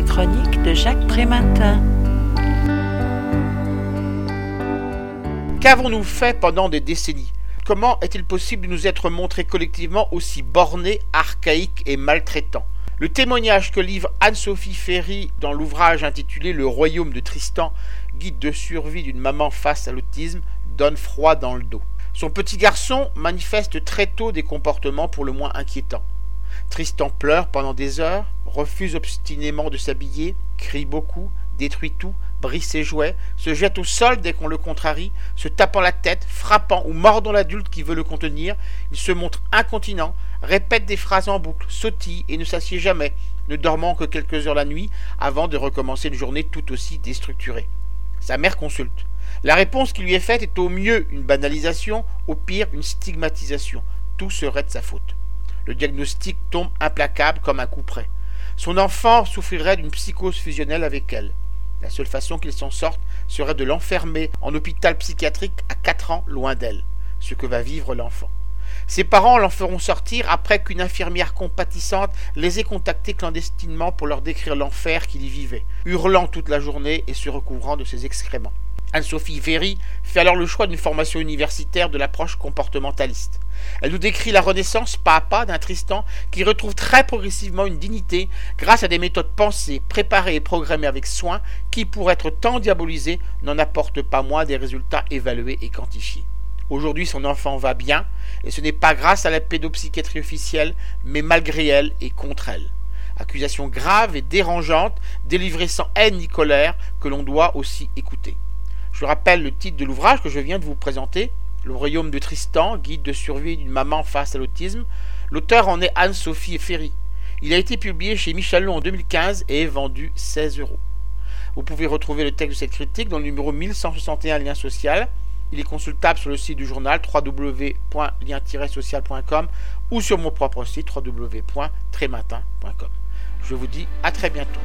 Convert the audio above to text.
La chronique de Jacques Prématin. Qu'avons-nous fait pendant des décennies? Comment est-il possible de nous être montrés collectivement aussi bornés, archaïques et maltraitants? Le témoignage que livre Anne-Sophie Ferry dans l'ouvrage intitulé Le royaume de Tristan, guide de survie d'une maman face à l'autisme, donne froid dans le dos. Son petit garçon manifeste très tôt des comportements pour le moins inquiétants. Tristan pleure pendant des heures, refuse obstinément de s'habiller, crie beaucoup, détruit tout, brise ses jouets, se jette au sol dès qu'on le contrarie, se tapant la tête, frappant ou mordant l'adulte qui veut le contenir, il se montre incontinent, répète des phrases en boucle, sautille et ne s'assied jamais, ne dormant que quelques heures la nuit avant de recommencer une journée tout aussi déstructurée. Sa mère consulte. La réponse qui lui est faite est au mieux une banalisation, au pire une stigmatisation. Tout serait de sa faute. Le diagnostic tombe implacable comme un coup près. Son enfant souffrirait d'une psychose fusionnelle avec elle. La seule façon qu'il s'en sorte serait de l'enfermer en hôpital psychiatrique à 4 ans loin d'elle, ce que va vivre l'enfant. Ses parents l'en feront sortir après qu'une infirmière compatissante les ait contactés clandestinement pour leur décrire l'enfer qu'il y vivait, hurlant toute la journée et se recouvrant de ses excréments. Anne-Sophie Véry fait alors le choix d'une formation universitaire de l'approche comportementaliste. Elle nous décrit la renaissance pas à pas d'un Tristan qui retrouve très progressivement une dignité grâce à des méthodes pensées, préparées et programmées avec soin qui, pour être tant diabolisées, n'en apportent pas moins des résultats évalués et quantifiés. Aujourd'hui, son enfant va bien, et ce n'est pas grâce à la pédopsychiatrie officielle, mais malgré elle et contre elle. Accusation grave et dérangeante, délivrée sans haine ni colère, que l'on doit aussi écouter. Je rappelle le titre de l'ouvrage que je viens de vous présenter, Le royaume de Tristan, guide de survie d'une maman face à l'autisme. L'auteur en est Anne-Sophie Ferry. Il a été publié chez Michelon en 2015 et est vendu 16 euros. Vous pouvez retrouver le texte de cette critique dans le numéro 1161 lien social. Il est consultable sur le site du journal www.lien-social.com ou sur mon propre site www.trématin.com. Je vous dis à très bientôt.